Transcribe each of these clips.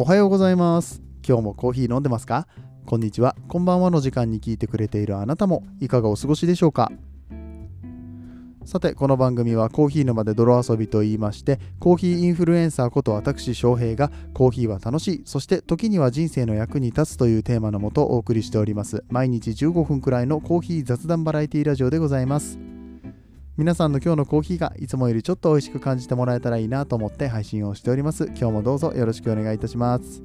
おはようございます。今日もコーヒー飲んでますか？こんにちは。こんばんはの時間に聞いてくれているあなたもいかがお過ごしでしょうか？さてこの番組はコーヒー沼で泥遊びと言いましてコーヒーインフルエンサーこと私翔平がコーヒーは楽しいそして時には人生の役に立つというテーマのもとお送りしております。毎日15分くらいのコーヒー雑談バラエティラジオでございます。皆さんの今日のコーヒーがいつもよりちょっと美味しく感じてもらえたらいいなと思って配信をしております。今日もどうぞよろしくお願いいたします。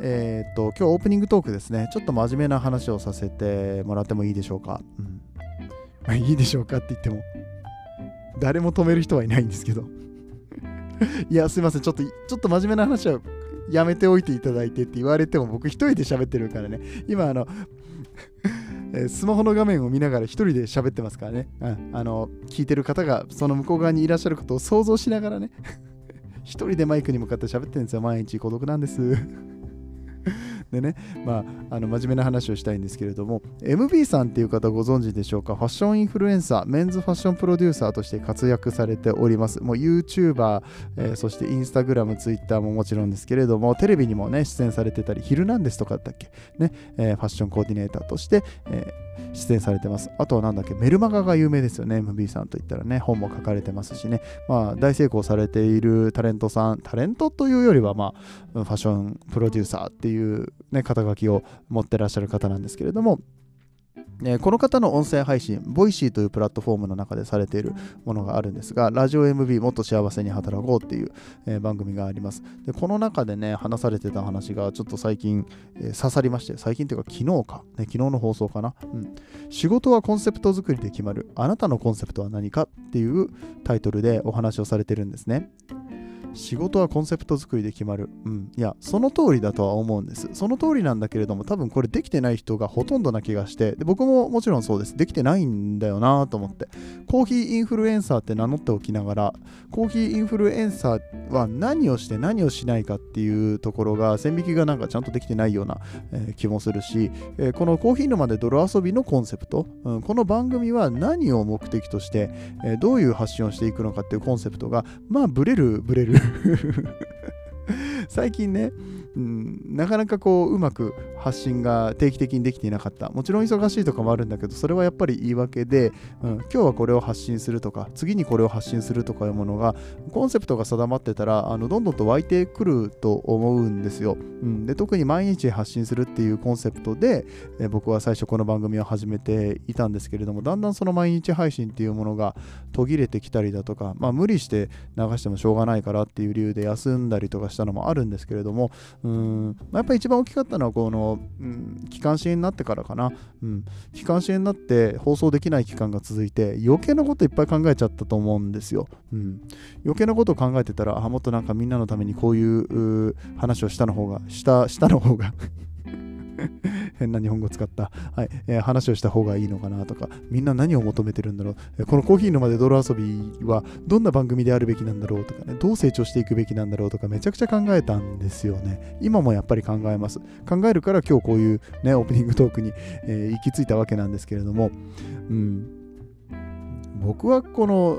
えー、っと、今日オープニングトークですね。ちょっと真面目な話をさせてもらってもいいでしょうか。うん。いいでしょうかって言っても、誰も止める人はいないんですけど。いや、すいません。ちょっと、ちょっと真面目な話はやめておいていただいてって言われても僕一人で喋ってるからね。今、あの、えスマホの画面を見ながら一人で喋ってますからね、うん、あの聞いてる方がその向こう側にいらっしゃることを想像しながらね。一人でマイクに向かって喋ってるんですよ。毎日孤独なんです。でね、まあ、あの真面目な話をしたいんですけれども、MB さんっていう方ご存知でしょうか、ファッションインフルエンサー、メンズファッションプロデューサーとして活躍されております。もう YouTuber、えー、そして Instagram、Twitter ももちろんですけれども、テレビにもね、出演されてたり、ヒルナンデスとかだったっけ、ねえー、ファッションコーディネーターとして、えー出演されてます。あとはなんだっけ、メルマガが有名ですよね、MB さんといったらね、本も書かれてますしね、まあ、大成功されているタレントさん、タレントというよりは、まあ、ファッションプロデューサーっていう、ね、肩書きを持ってらっしゃる方なんですけれども、えー、この方の音声配信、ボイシーというプラットフォームの中でされているものがあるんですが、ラジオ MB もっと幸せに働こうっていう、えー、番組があります。で、この中でね、話されてた話がちょっと最近、えー、刺さりまして、最近っていうか昨日か、ね、昨日の放送かな、うん。仕事はコンセプト作りで決まる。あなたのコンセプトは何かっていうタイトルでお話をされてるんですね。仕事はコンセプト作りで決まる。うん。いや、その通りだとは思うんです。その通りなんだけれども、多分これできてない人がほとんどな気がして、で僕ももちろんそうです。できてないんだよなと思って。コーヒーインフルエンサーって名乗っておきながら、コーヒーインフルエンサーは何をして何をしないかっていうところが、線引きがなんかちゃんとできてないような、えー、気もするし、えー、このコーヒー沼で泥遊びのコンセプト、うん、この番組は何を目的として、えー、どういう発信をしていくのかっていうコンセプトが、まあ、ブレる、ブレる最近ね、うん、なかなかこううまく発信が定期的にできていなかった。もちろん忙しいとかもあるんだけどそれはやっぱり言い訳で、うん、今日はこれを発信するとか次にこれを発信するとかいうものがコンセプトが定まってたらあのどんどんと湧いてくると思うんですよ、うん、で特に毎日発信するっていうコンセプトで、え僕は最初この番組を始めていたんですけれどもだんだんその毎日配信っていうものが途切れてきたりだとか、まあ、無理して流してもしょうがないからっていう理由で休んだりとかしたのもあるんですけれどもうん、まあ、やっぱり一番大きかったのはこの、うん、機関支援になってからかな、うん、機関支援になって放送できない期間が続いて余計なこといっぱい考えちゃったと思うんですよ、うん、余計なことを考えてたらあもっとなんかみんなのためにこういう話をしたの方がしたしたの方が。変な日本語使った、はい。えー、話をした方がいいのかなとか、みんな何を求めてるんだろう、えー、このコーヒー沼で泥遊びはどんな番組であるべきなんだろうとかね、どう成長していくべきなんだろうとか、めちゃくちゃ考えたんですよね。今もやっぱり考えます。考えるから今日こういうね、オープニングトークに、えー、行き着いたわけなんですけれども、うん、僕はこの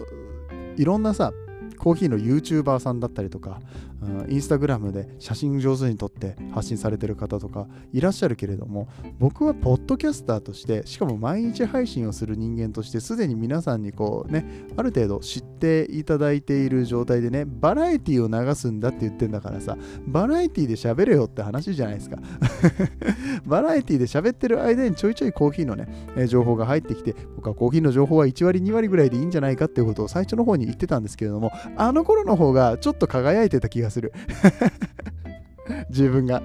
いろんなさコーヒーの YouTuber さんだったりとか、インスタグラムで写真上手に撮って発信されてる方とかいらっしゃるけれども僕はポッドキャスターとしてしかも毎日配信をする人間としてすでに皆さんにこうねある程度知っていただいている状態でねバラエティを流すんだって言ってんだからさバラエティで喋れよって話じゃないですか。バラエティで喋ってる間にちょいちょいコーヒーのね情報が入ってきて僕はコーヒーの情報は1割2割ぐらいでいいんじゃないかっていうことを最初の方に言ってたんですけれどもあの頃の方がちょっと輝いてた気がする 自分が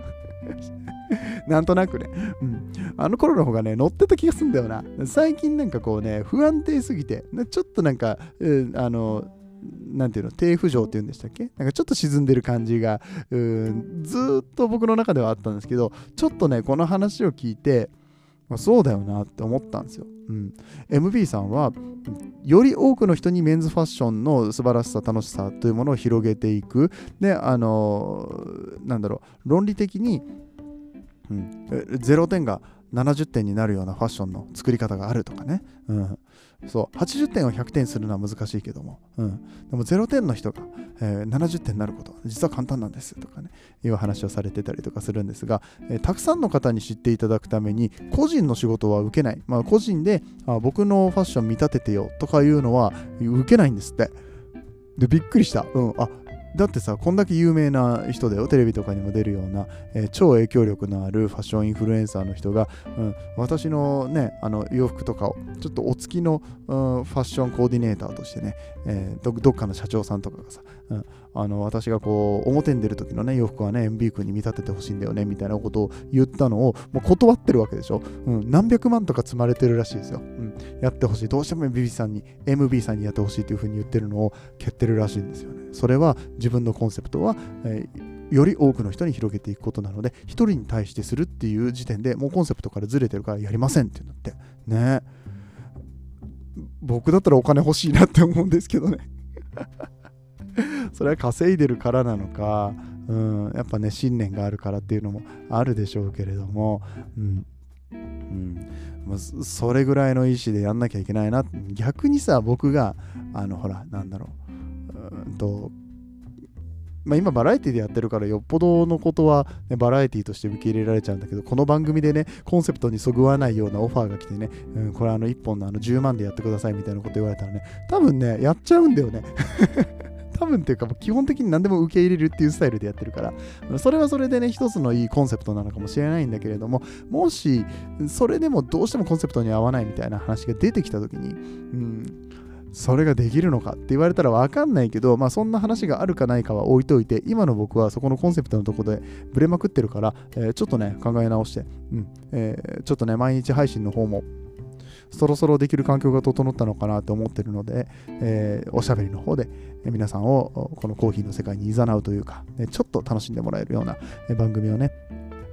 なんとなくね、うん。あの頃の方がね、乗ってた気がすんだよな。最近なんかこうね、不安定すぎて、ちょっとなんか、あの、なんていうの、低浮上っていうんでしたっけ？なんかちょっと沈んでる感じが、うんずっと僕の中ではあったんですけど、ちょっとね、この話を聞いて、まあ、そうだよなって思ったんですよ。うん、MB さんはより多くの人にメンズファッションの素晴らしさ楽しさというものを広げていくであのなんだろう論理的に、うん、0点が70点になるようなファッションの作り方があるとかね、うん。そう。80点を100点するのは難しいけども、うん、でも0点の人が、えー、70点になること実は簡単なんですとかね。いう話をされてたりとかするんですが、えー、たくさんの方に知っていただくために個人の仕事は受けない、まあ、個人であ僕のファッション見立ててよとかいうのは受けないんですって。でびっくりした、うん、あだってさこんだけ有名な人だよテレビとかにも出るような、えー、超影響力のあるファッションインフルエンサーの人が、うん、私のねあの洋服とかをちょっとお付きの、うん、ファッションコーディネーターとしてね、えー、どっかの社長さんとかがさ、うん、あの私がこう表に出る時のね洋服はね MB 君に見立ててほしいんだよねみたいなことを言ったのをもう断ってるわけでしょ、うん、何百万とか積まれてるらしいですよ、うん、やってほしい。どうしても MB さんに MB さんにやってほしいというふうに言ってるのを蹴ってるらしいんですよね。それは自分のコンセプトは、えー、より多くの人に広げていくことなので、1人に対してするっていう時点でもうコンセプトからずれてるからやりませんってなって。ね。僕だったらお金欲しいなって思うんですけどね。それは稼いでるからなのか、うん、やっぱね、信念があるからっていうのもあるでしょうけれども、うん。うんまあそれぐらいの意思でやんなきゃいけないな逆にさ僕があのほらなんだろううんとまあ、今バラエティでやってるからよっぽどのことは、ね、バラエティとして受け入れられちゃうんだけどこの番組でねコンセプトにそぐわないようなオファーが来てね、うん、これあの1本のあの10万でやってくださいみたいなこと言われたらね多分ねやっちゃうんだよね多分っていうか基本的に何でも受け入れるっていうスタイルでやってるから。それはそれでね一つのいいコンセプトなのかもしれないんだけれどももしそれでもどうしてもコンセプトに合わないみたいな話が出てきた時に、うん、それができるのかって言われたら分かんないけど、まあそんな話があるかないかは置いといて、今の僕はそこのコンセプトのとこでブレまくってるから、えー、ちょっとね、考え直して、うんえー、ちょっとね、毎日配信の方もそろそろできる環境が整ったのかなと思ってるので、えー、おしゃべりの方で皆さんをこのコーヒーの世界に誘うというか、ちょっと楽しんでもらえるような番組をね、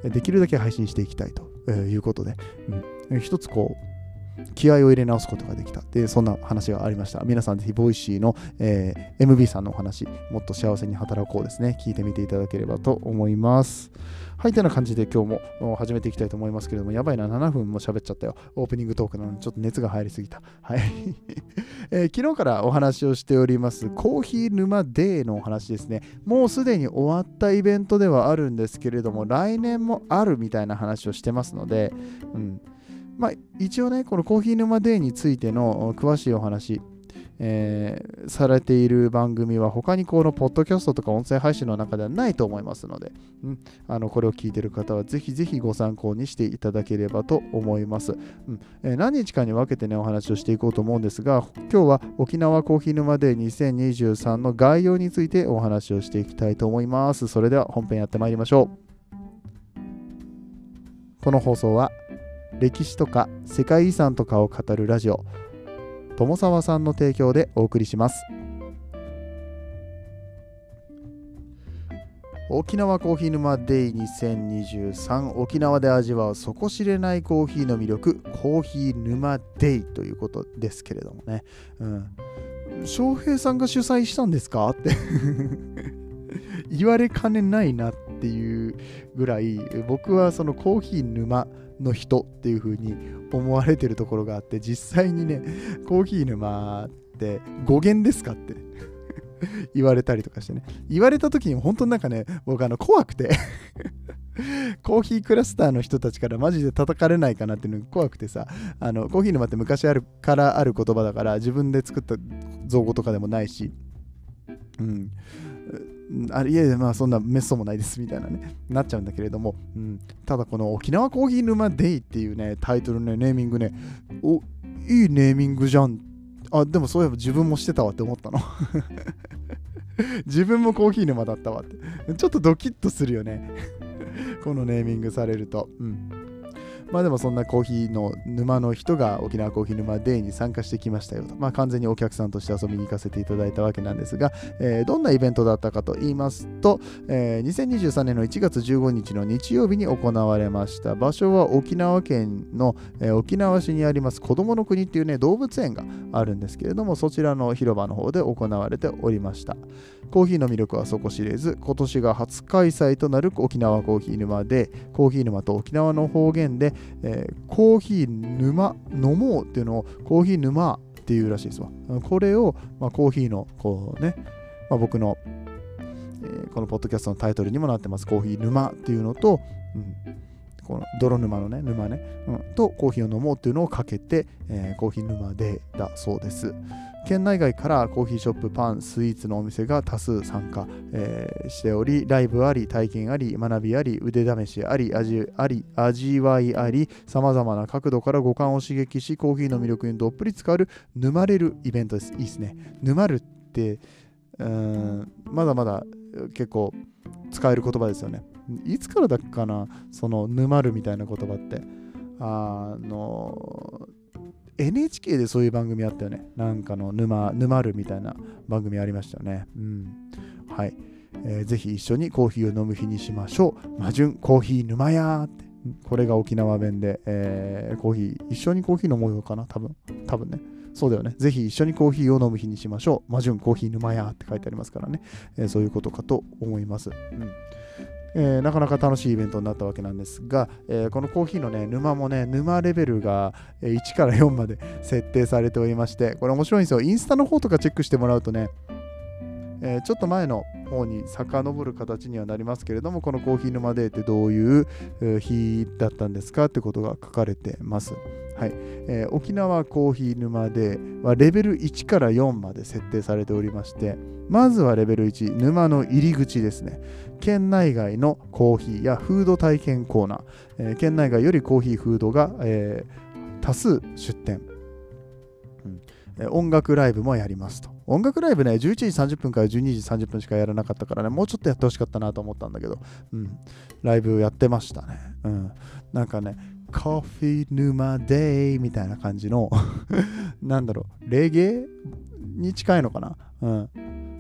できるだけ配信していきたいということで、うん、一つこう、気合を入れ直すことができた。でそんな話がありました。皆さんぜひボイシーの、えー、MB さんのお話もっと幸せに働こうですね。聞いてみていただければと思います。はいというような感じで今日も始めていきたいと思いますけれどもやばいな。7分も喋っちゃったよ。オープニングトークなのでちょっと熱が入りすぎた。はい、えー、昨日からお話をしております。コーヒー沼デーのお話ですね。もうすでに終わったイベントではあるんですけれども来年もあるみたいな話をしてますのでうん。まあ、一応ね、このコーヒー沼デーについての詳しいお話、えー、されている番組は他にこのポッドキャストとか音声配信の中ではないと思いますので、うん、あのこれを聞いている方はぜひぜひご参考にしていただければと思います、うんえー、何日かに分けてねお話をしていこうと思うんですが今日は沖縄コーヒー沼デー2023の概要についてお話をしていきたいと思います。それでは本編やってまいりましょう。この放送は歴史とか世界遺産とかを語るラジオ友沢さんの提供でお送りします。沖縄コーヒー沼デイ2023沖縄で味わう底知れないコーヒーの魅力コーヒー沼デイということですけれどもね、うん、翔平さんが主催したんですか？って。言われかねないなっていうぐらい僕はそのコーヒー沼の人っていう風に思われてるところがあって実際にねコーヒー沼って語源ですかって 言われたりとかしてね。言われた時に本当になんかね僕あの怖くて コーヒークラスターの人たちからマジで叩かれないかなっていうのが怖くてさあのコーヒー沼って昔あるからある言葉だから自分で作った造語とかでもないしうん。あいえまあそんなめっそうもないですみたいなねなっちゃうんだけれども、うん、ただこの沖縄コーヒー沼デイっていうねタイトルねネーミングねおいいネーミングじゃん。あでもそういえば自分もしてたわって思ったの。自分もコーヒー沼だったわって。ちょっとドキッとするよね。このネーミングされると。うん。まあでもそんなコーヒーの沼の人が沖縄コーヒー沼デーに参加してきましたよと。まあ完全にお客さんとして遊びに行かせていただいたわけなんですが、えー、どんなイベントだったかと言いますと、えー、2023年の1月15日の日曜日に行われました。場所は沖縄県の、えー、沖縄市にあります子供の国っていうね、動物園があるんですけれども、そちらの広場の方で行われておりました。コーヒーの魅力は底知れず、今年が初開催となる沖縄コーヒー沼で、コーヒー沼と沖縄の方言で、えー、コーヒー沼、飲もうっていうのをコーヒー沼っていうらしいですわ。これを、まあ、コーヒーのこうね、まあ、僕の、えー、このポッドキャストのタイトルにもなってますコーヒー沼っていうのと、うん、この泥沼のね、沼ね、うん、とコーヒーを飲もうっていうのをかけて、えー、コーヒー沼でだそうです。県内外からコーヒーショップ、パン、スイーツのお店が多数参加、えー、しており、ライブあり、体験あり、学びあり、腕試しあり、味あり、味わいあり、さまざまな角度から五感を刺激し、コーヒーの魅力にどっぷり浸かる、沼れるイベントです。いいですね。沼るって、うんまだまだ結構使える言葉ですよね。いつからだっかな、その沼るみたいな言葉って。あの NHK でそういう番組あったよね。なんかの沼、沼るみたいな番組ありましたよね。うん。はい。えー、ぜひ一緒にコーヒーを飲む日にしましょう。魔順コーヒー沼やーって。これが沖縄弁で、えー、コーヒー、一緒にコーヒー飲もうよかな？多分。多分ね。そうだよね。ぜひ一緒にコーヒーを飲む日にしましょう。魔順コーヒー沼やーって書いてありますからね。えー、そういうことかと思います。うんえー、なかなか楽しいイベントになったわけなんですが、えー、このコーヒーのね、沼もね、沼レベルが1から4まで設定されておりまして、これ面白いんですよ。インスタの方とかチェックしてもらうとね、えー、ちょっと前の方に遡る形にはなりますけれども、このコーヒー沼デーってどういう日だったんですかってことが書かれてます。はいえー、沖縄コーヒー沼ではレベル1から4まで設定されておりまして、まずはレベル1、沼の入り口ですね。県内外のコーヒーやフード体験コーナー、えー、県内外よりコーヒー、フードが、えー、多数出店、うん、音楽ライブもやりますと。音楽ライブね、11時30分から12時30分しかやらなかったからね、もうちょっとやってほしかったなと思ったんだけど、うん、ライブやってましたね。うん、なんかね、コーヒー沼デイみたいな感じの なんだろう、レゲエに近いのかな、うん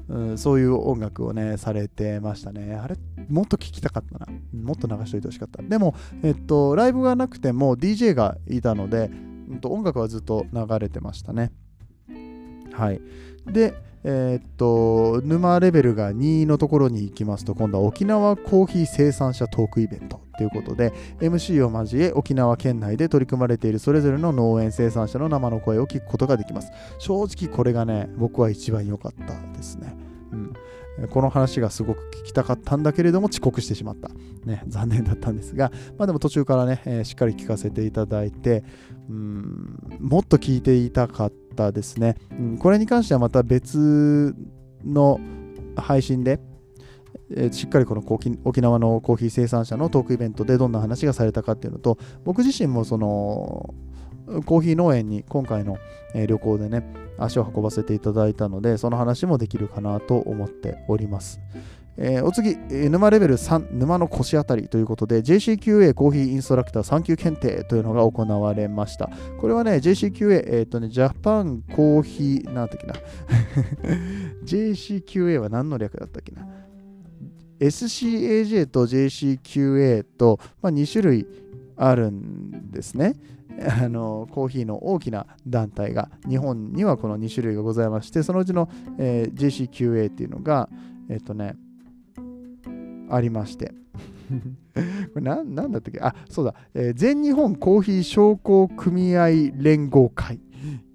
うん、そういう音楽をね、されてましたね。あれ、もっと聴きたかったな。もっと流しといてほしかった。でも、えっと、ライブがなくても DJ がいたので、うん、音楽はずっと流れてましたね。はい。で、えー、っと、沼レベルが2のところに行きますと、今度は沖縄コーヒー生産者トークイベントということで、MC を交え沖縄県内で取り組まれているそれぞれの農園生産者の生の声を聞くことができます。正直これがね、僕は一番良かったですね。うん。この話がすごく聞きたかったんだけれども遅刻してしまった。ね、残念だったんですが、まあでも途中からね、えー、しっかり聞かせていただいて、うん、もっと聞いていたかったですね。うん、これに関してはまた別の配信で、えー、しっかりこの沖縄のコーヒー生産者のトークイベントでどんな話がされたかっていうのと、僕自身もそのコーヒー農園に今回の、旅行でね、足を運ばせていただいたので、その話もできるかなと思っております。えー、お次、沼レベル3、沼の腰あたりということで、JCQA コーヒーインストラクター3級検定というのが行われました。これはね、JCQA、えっ、ー、とね、ジャパンコーヒー、なんだっけな。JCQA は何の略だったっけな。SCAJ と JCQA と、まあ、2種類あるんですね。あのコーヒーの大きな団体が日本にはこの2種類がございましてそのうちの、えー、JCQA っていうのがえっ、ー、とねありまして。これななんだったっけ？あ、そうだ、えー、全日本コーヒー商工組合連合会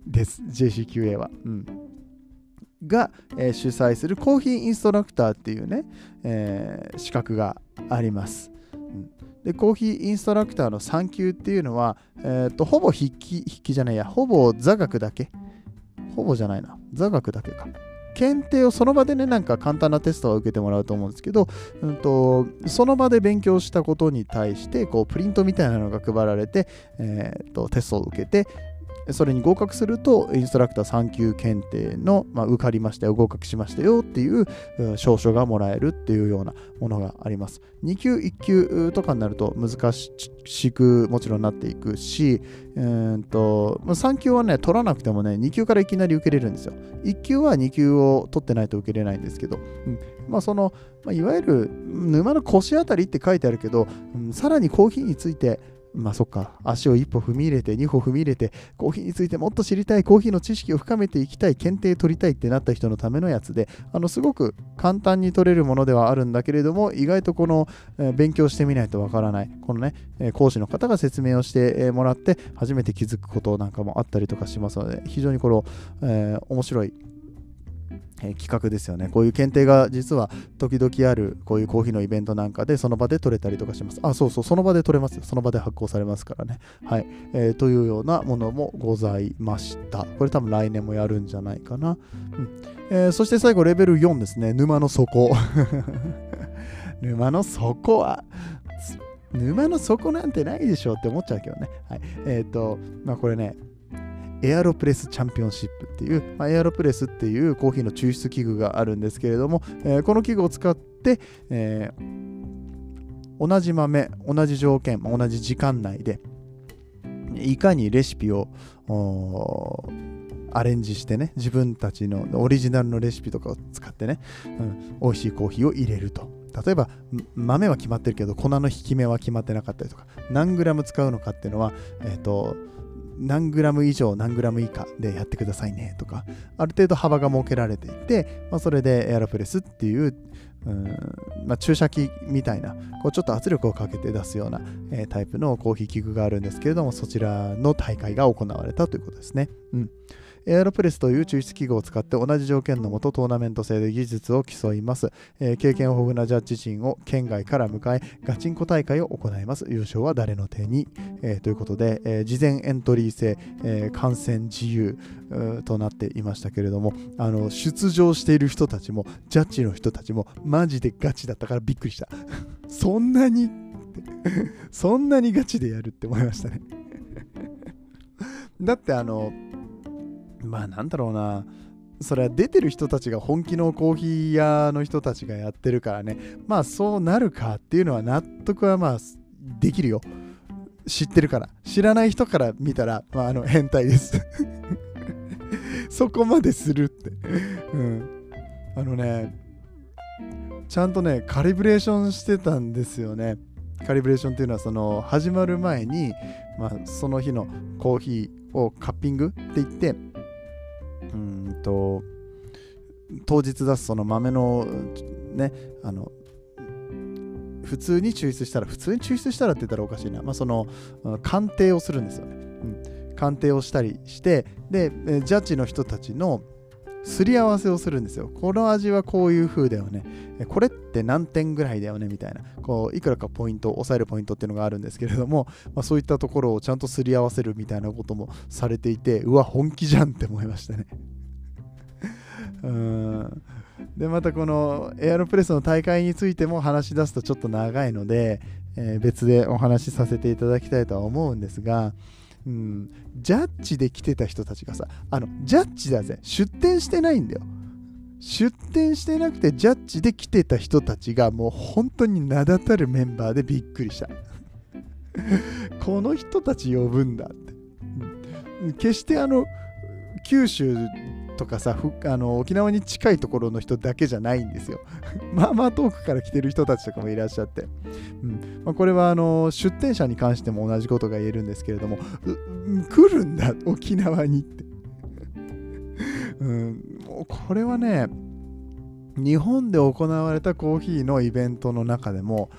です、JCQA は。うん。が、えー、主催するコーヒーインストラクターっていうね、えー、資格があります。うん。でコーヒーインストラクターの3級っていうのは、えーと、ほぼ筆記筆記じゃないや。ほぼ座学だけ。ほぼじゃないな。座学だけか。検定をその場でね、なんか簡単なテストを受けてもらうと思うんですけど、うんと、その場で勉強したことに対して、こう、プリントみたいなのが配られて、えーとテストを受けて、それに合格すると、インストラクター3級検定の、まあ、受かりましたよ、合格しましたよっていう証書がもらえるっていうようなものがあります。2級、1級とかになると難しくもちろんなっていくし、うんと3級はね、取らなくてもね、2級からいきなり受けれるんですよ。1級は2級を取ってないと受けれないんですけど、うん、まあその、いわゆる沼の腰あたりって書いてあるけど、うん、さらにコーヒーについてまあそっか、足を一歩踏み入れて、二歩踏み入れて、コーヒーについてもっと知りたい、コーヒーの知識を深めていきたい、検定取りたいってなった人のためのやつで、あのすごく簡単に取れるものではあるんだけれども、意外とこの、えー、勉強してみないとわからない、このね、えー、講師の方が説明をしてもらって、初めて気づくことなんかもあったりとかしますので、非常にこの、え、面白いえ、企画ですよね。こういう検定が実は時々あるこういうコーヒーのイベントなんかでその場で取れたりとかします。あ、そうそう、その場で取れます。その場で発行されますからね。はい。えー、というようなものもございました。これ多分来年もやるんじゃないかな。うんえー、そして最後、レベル4ですね。沼の底。沼の底は、沼の底なんてないでしょって思っちゃうけどね。はい。えっ、ー、と、まあこれね、エアロプレスチャンピオンシップっていう、まあ、エアロプレスっていうコーヒーの抽出器具があるんですけれども、えー、この器具を使って、えー、同じ豆、同じ条件、同じ時間内で、いかにレシピをアレンジしてね、自分たちのオリジナルのレシピとかを使ってね、うん、美味しいコーヒーを入れると。例えば豆は決まってるけど粉の引き目は決まってなかったりとか何グラム使うのかっていうのは、えーと何グラム以上何グラム以下でやってくださいねとかある程度幅が設けられていて、まあ、それでエアロプレスっていううんまあ、注射器みたいなこうちょっと圧力をかけて出すような、えー、タイプのコーヒー器具があるんですけれどもそちらの大会が行われたということですね。うんエアロプレスという抽出器具を使って同じ条件のもとトーナメント制で技術を競います、えー、経験豊富なジャッジ陣を県外から迎えガチンコ大会を行います。優勝は誰の手に、えー、ということで、えー、事前エントリー制、え観戦自由となっていましたけれどもあの出場している人たちもジャッジの人たちもマジでガチだったからびっくりした。そんなに？そんなにガチでやるって思いましたね。だってあのまあなんだろうな。それは出てる人たちが本気のコーヒー屋の人たちがやってるからね。まあそうなるかっていうのは納得はまあできるよ。知ってるから。知らない人から見たら、まあ、あの変態です。そこまでするって。うん。あのねちゃんとねカリブレーションしてたんですよね。カリブレーションっていうのはその始まる前に、まあ、その日のコーヒーをカッピングって言ってと当日出すその豆のねあの普通に抽出したら普通に抽出したらって言ったらおかしいな、まあ、その鑑定をするんですよね、うん、鑑定をしたりしてでジャッジの人たちのすり合わせをするんですよ。この味はこういう風だよね。これって何点ぐらいだよね？みたいな。こういくらかポイント、抑えるポイントっていうのがあるんですけれども、まあ、そういったところをちゃんとすり合わせるみたいなこともされていて、うわ、本気じゃんって思いましたね。うんでまたこのエアロプレスの大会についても話し出すとちょっと長いので、えー、別でお話しさせていただきたいとは思うんですが、うん、ジャッジで来てた人たちがさ、あの、ジャッジだぜ、出店してないんだよ。出店してなくてジャッジで来てた人たちがもう本当に名だたるメンバーでびっくりした。この人たち呼ぶんだって。うん決してあの、九州とかさあの沖縄に近いところの人だけじゃないんですよ。まあまあ遠くから来てる人たちとかもいらっしゃって、うん。まあ、これはあの出店者に関しても同じことが言えるんですけれども来るんだ沖縄にって、うん、もうこれはね日本で行われたコーヒーのイベントの中でも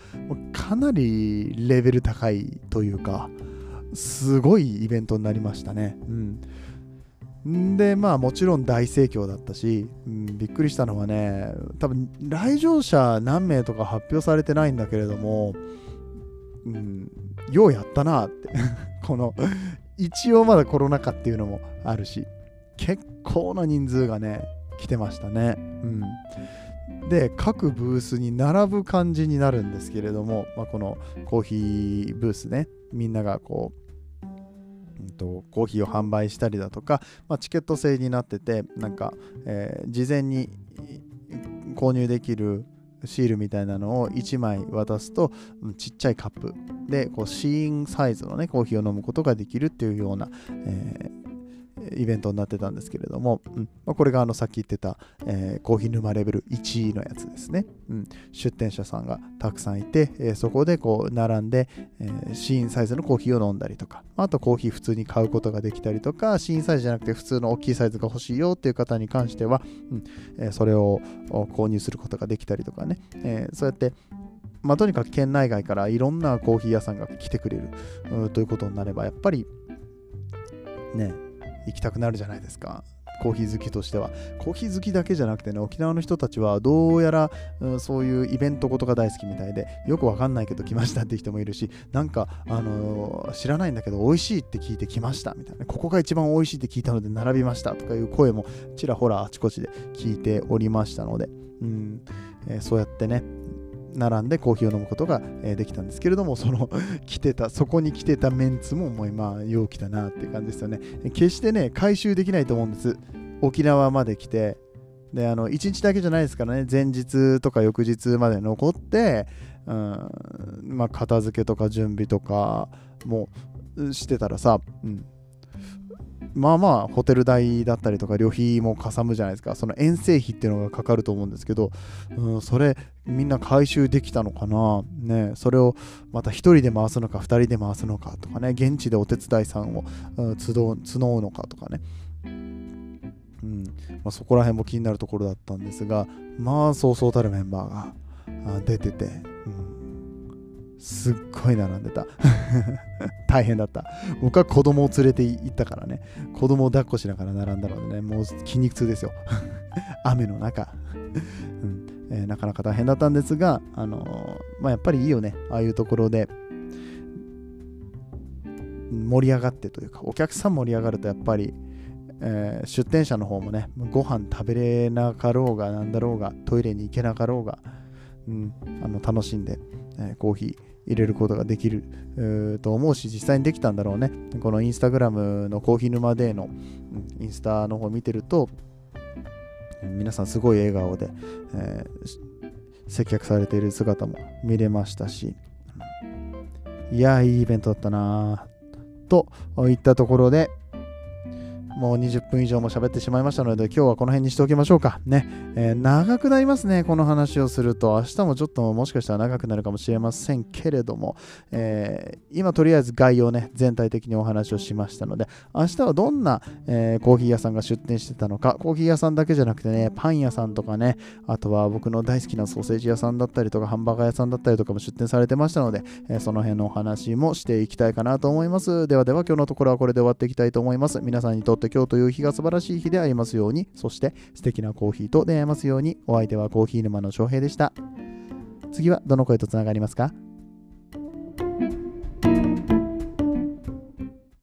かなりレベル高いというかすごいイベントになりましたね。うん。でまあもちろん大盛況だったし、うん、びっくりしたのはね多分来場者何名とか発表されてないんだけれども、うん、ようやったなって。この一応まだコロナ禍っていうのもあるし結構な人数がね来てましたね、うん、で各ブースに並ぶ感じになるんですけれども、まあ、このコーヒーブースねみんながこうとコーヒーを販売したりだとか、まあ、チケット制になっててなんか、えー、事前に購入できるシールみたいなのを1枚渡すとちっちゃいカップでこうシーンサイズの、ね、コーヒーを飲むことができるっていうような、えイベントになってたんですけれども、うん。まあ、これがあのさっき言ってた、えーコーヒー沼レベル1のやつですね、うん、出店者さんがたくさんいて、えーそこでこう並んで、えーシーンサイズのコーヒーを飲んだりとかあとコーヒー普通に買うことができたりとかシーンサイズじゃなくて普通の大きいサイズが欲しいよっていう方に関しては、うん。えーそれを購入することができたりとかね、えーそうやってまあ、とにかく県内外からいろんなコーヒー屋さんが来てくれるということになればやっぱりね行きたくなるじゃないですか。コーヒー好きとしては。コーヒー好きだけじゃなくてね沖縄の人たちはどうやら、うんそういうイベントことが大好きみたいでよくわかんないけど来ましたって人もいるしなんか、あのー知らないんだけど美味しいって聞いて来ましたみたいな。ここが一番美味しいって聞いたので並びましたとかいう声もちらほらあちこちで聞いておりましたので、うんえーそうやってね並んでコーヒーを飲むことが、えできたんですけれどもその 来てたそこに来てたメンツももう今陽気だなっていう感じですよね。決してね回収できないと思うんです。沖縄まで来て。であの1日だけじゃないですからね。前日とか翌日まで残って、うんまあ、片付けとか準備とかもしてたらさ、うん、まあまあホテル代だったりとか旅費もかさむじゃないですか。その遠征費っていうのがかかると思うんですけど、うん、それみんな回収できたのかな？ねそれをまた1人で回すのか2人で回すのかとかね。現地でお手伝いさんを、うん、集う募うのかとかね。うんまあ、そこら辺も気になるところだったんですがまあそうそうたるメンバーが出てて、うん、すっごい並んでた。大変だった。僕は子供を連れて行ったからね。子供を抱っこしながら並んだのでねもう筋肉痛ですよ。雨の中、うん。えーなかなか大変だったんですが、あのーまあ、やっぱりいいよね。ああいうところで。盛り上がってというかお客さん盛り上がるとやっぱりえー出店者の方もねご飯食べれなかろうがなんだろうがトイレに行けなかろうが、うん、あの楽しんで、えコーヒー入れることができると思うし実際にできたんだろうね。このインスタグラムのコーヒー沼デーの、インスタの方見てると皆さんすごい笑顔で、えー接客されている姿も見れましたしいやいいイベントだったなといったところでもう20分以上も喋ってしまいましたので、今日はこの辺にしておきましょうか。ね。えー長くなりますね、この話をすると。明日もちょっともしかしたら長くなるかもしれませんけれども、えー今とりあえず概要ね、全体的にお話をしましたので、明日はどんな、えーコーヒー屋さんが出店してたのか、コーヒー屋さんだけじゃなくてね、パン屋さんとかね、あとは僕の大好きなソーセージ屋さんだったりとか、ハンバーガー屋さんだったりとかも出店されてましたので、えーその辺のお話もしていきたいかなと思います。ではでは今日のところはこれで終わっていきたいと思います。皆さんにとって今日という日が素晴らしい日でありますように、そして素敵なコーヒーと出会えますように、お相手はコーヒー沼の翔平でした。次はどの声とつながりますか？